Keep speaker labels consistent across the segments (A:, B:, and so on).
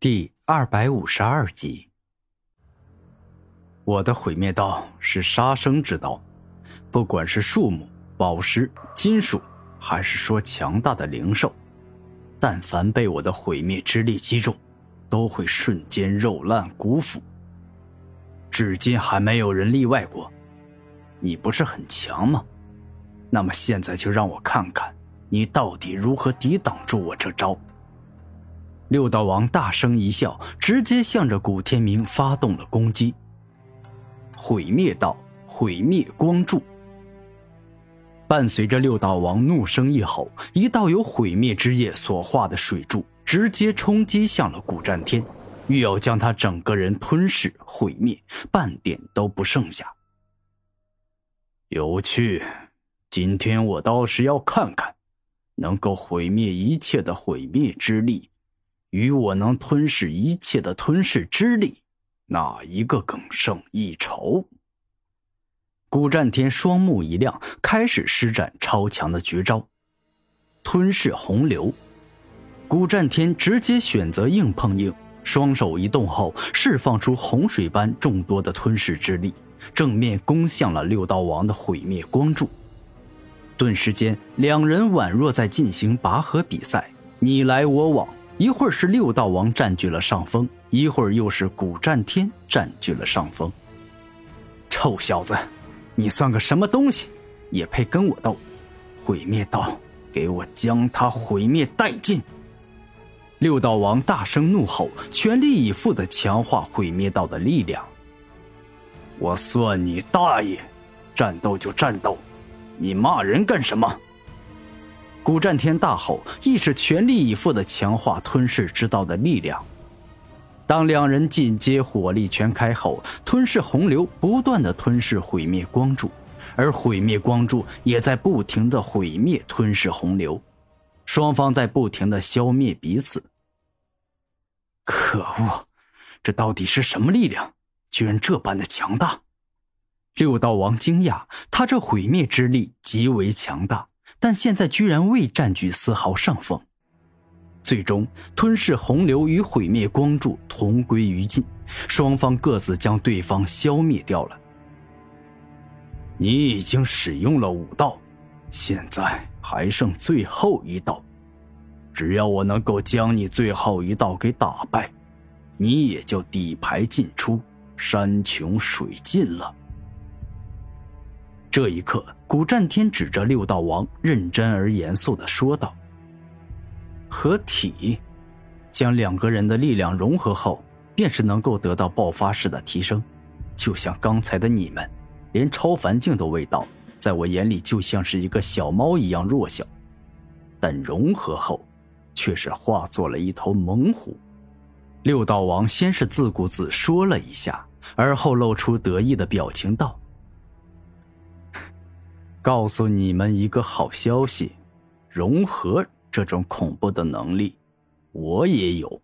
A: 第二百五十二集，我的毁灭刀是杀生之刀，不管是树木、宝石、金属，还是说强大的灵兽，但凡被我的毁灭之力击中，都会瞬间肉烂骨腐。至今还没有人例外过。你不是很强吗？那么现在就让我看看，你到底如何抵挡住我这招。六道王大声一笑，直接向着古天明发动了攻击。毁灭道，毁灭光柱。伴随着六道王怒声一吼，一道由毁灭之液所化的水柱直接冲击向了古战天，欲要将他整个人吞噬毁灭，半点都不剩下。有趣，今天我倒是要看看，能够毁灭一切的毁灭之力。与我能吞噬一切的吞噬之力，哪一个更胜一筹？古战天双目一亮，开始施展超强的绝招——吞噬洪流。古战天直接选择硬碰硬，双手一动后，释放出洪水般众多的吞噬之力，正面攻向了六道王的毁灭光柱。顿时间，两人宛若在进行拔河比赛，你来我往。一会儿是六道王占据了上风，一会儿又是古战天占据了上风。臭小子，你算个什么东西，也配跟我斗？毁灭道，给我将他毁灭殆尽！六道王大声怒吼，全力以赴的强化毁灭道的力量。我算你大爷！战斗就战斗，你骂人干什么？古战天大吼，亦是全力以赴的强化吞噬之道的力量。当两人进阶火力全开后，吞噬洪流不断的吞噬毁灭光柱，而毁灭光柱也在不停的毁灭吞噬洪流，双方在不停的消灭彼此。可恶，这到底是什么力量？居然这般的强大！六道王惊讶，他这毁灭之力极为强大。但现在居然未占据丝毫上风，最终吞噬洪流与毁灭光柱同归于尽，双方各自将对方消灭掉了。你已经使用了五道，现在还剩最后一道，只要我能够将你最后一道给打败，你也就底牌尽出，山穷水尽了。这一刻，古战天指着六道王，认真而严肃的说道：“合体，将两个人的力量融合后，便是能够得到爆发式的提升。就像刚才的你们，连超凡境都未到，在我眼里就像是一个小猫一样弱小。但融合后，却是化作了一头猛虎。”六道王先是自顾自说了一下，而后露出得意的表情道。告诉你们一个好消息，融合这种恐怖的能力，我也有。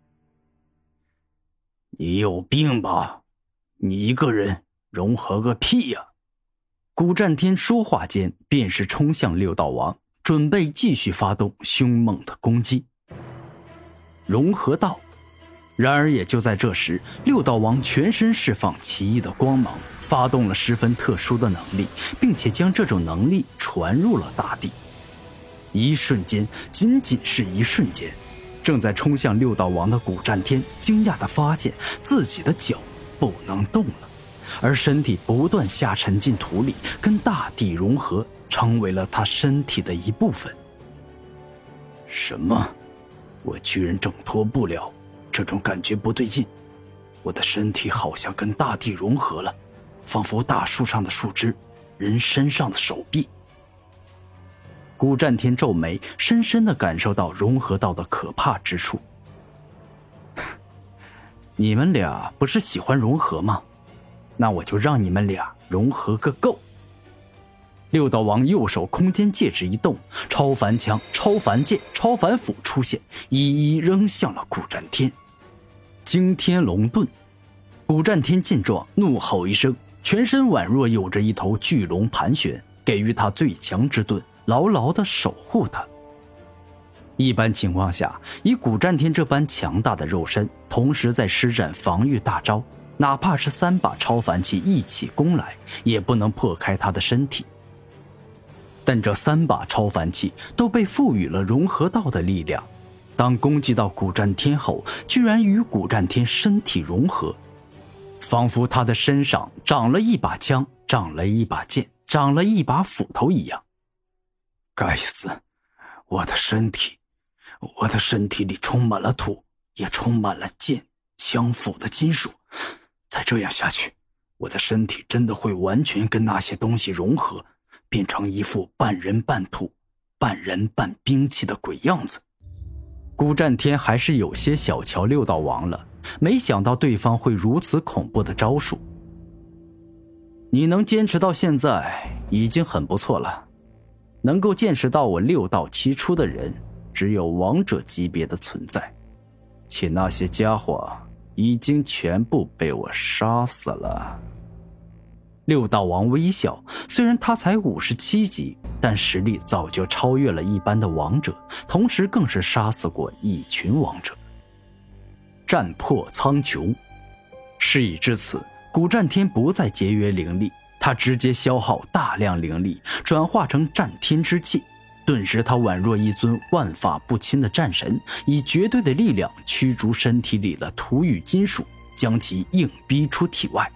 A: 你有病吧？你一个人融合个屁呀！古战天说话间，便是冲向六道王，准备继续发动凶猛的攻击。融合道。然而，也就在这时，六道王全身释放奇异的光芒，发动了十分特殊的能力，并且将这种能力传入了大地。一瞬间，仅仅是一瞬间，正在冲向六道王的古战天惊讶地发现自己的脚不能动了，而身体不断下沉进土里，跟大地融合，成为了他身体的一部分。什么？我居然挣脱不了！这种感觉不对劲，我的身体好像跟大地融合了，仿佛大树上的树枝，人身上的手臂。古战天皱眉，深深的感受到融合到的可怕之处。你们俩不是喜欢融合吗？那我就让你们俩融合个够。六道王右手空间戒指一动，超凡枪、超凡剑、超凡斧出现，一一扔向了古战天。惊天龙盾，古战天见状怒吼一声，全身宛若有着一头巨龙盘旋，给予他最强之盾，牢牢的守护他。一般情况下，以古战天这般强大的肉身，同时在施展防御大招，哪怕是三把超凡器一起攻来，也不能破开他的身体。但这三把超凡器都被赋予了融合道的力量，当攻击到古战天后，居然与古战天身体融合，仿佛他的身上长了一把枪，长了一把剑，长了一把斧头一样。该死，我的身体！我的身体里充满了土，也充满了剑、枪、斧的金属。再这样下去，我的身体真的会完全跟那些东西融合，变成一副半人半土、半人半兵器的鬼样子。孤战天还是有些小瞧六道王了，没想到对方会如此恐怖的招数。你能坚持到现在已经很不错了，能够见识到我六道齐出的人。只有王者级别的存在，且那些家伙已经全部被我杀死了。六道王微笑，虽然他才五十七级，但实力早就超越了一般的王者，同时更是杀死过一群王者。战破苍穹，事已至此，古战天不再节约灵力，他直接消耗大量灵力，转化成战天之气。顿时，他宛若一尊万法不侵的战神，以绝对的力量驱逐身体里的土与金属，将其硬逼出体外。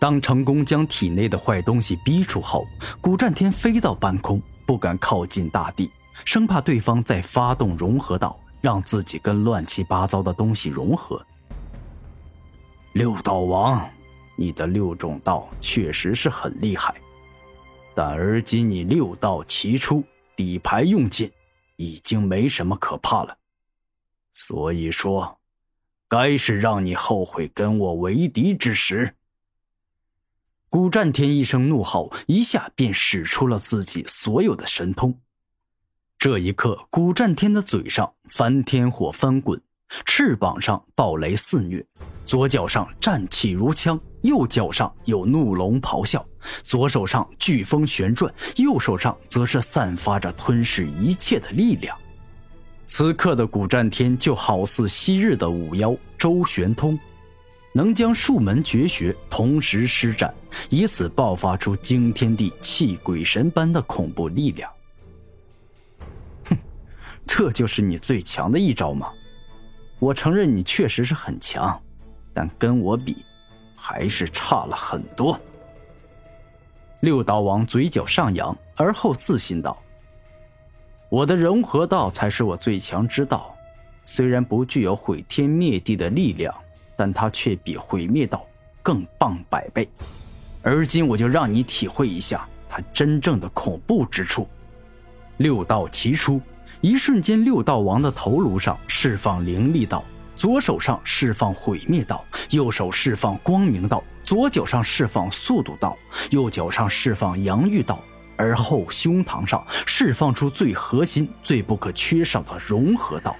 A: 当成功将体内的坏东西逼出后，古战天飞到半空，不敢靠近大地，生怕对方再发动融合道，让自己跟乱七八糟的东西融合。六道王，你的六种道确实是很厉害。但而今你六道齐出，底牌用尽，已经没什么可怕了。所以说，该是让你后悔跟我为敌之时。古战天一声怒吼，一下便使出了自己所有的神通。这一刻，古战天的嘴上翻天火翻滚，翅膀上暴雷肆虐。左脚上战气如枪，右脚上有怒龙咆哮，左手上飓风旋转，右手上则是散发着吞噬一切的力量。此刻的古战天就好似昔日的五妖周玄通，能将数门绝学同时施展，以此爆发出惊天地泣鬼神般的恐怖力量。哼，这就是你最强的一招吗？我承认你确实是很强。但跟我比，还是差了很多。六道王嘴角上扬，而后自信道：“我的融合道才是我最强之道，虽然不具有毁天灭地的力量，但它却比毁灭道更棒百倍。而今我就让你体会一下它真正的恐怖之处。”六道齐出，一瞬间，六道王的头颅上释放灵力道。左手上释放毁灭道，右手释放光明道，左脚上释放速度道，右脚上释放阳玉道，而后胸膛上释放出最核心、最不可缺少的融合道。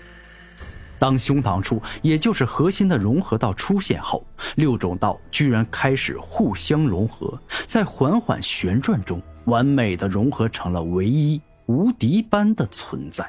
A: 当胸膛处，也就是核心的融合道出现后，六种道居然开始互相融合，在缓缓旋转中，完美的融合成了唯一无敌般的存在。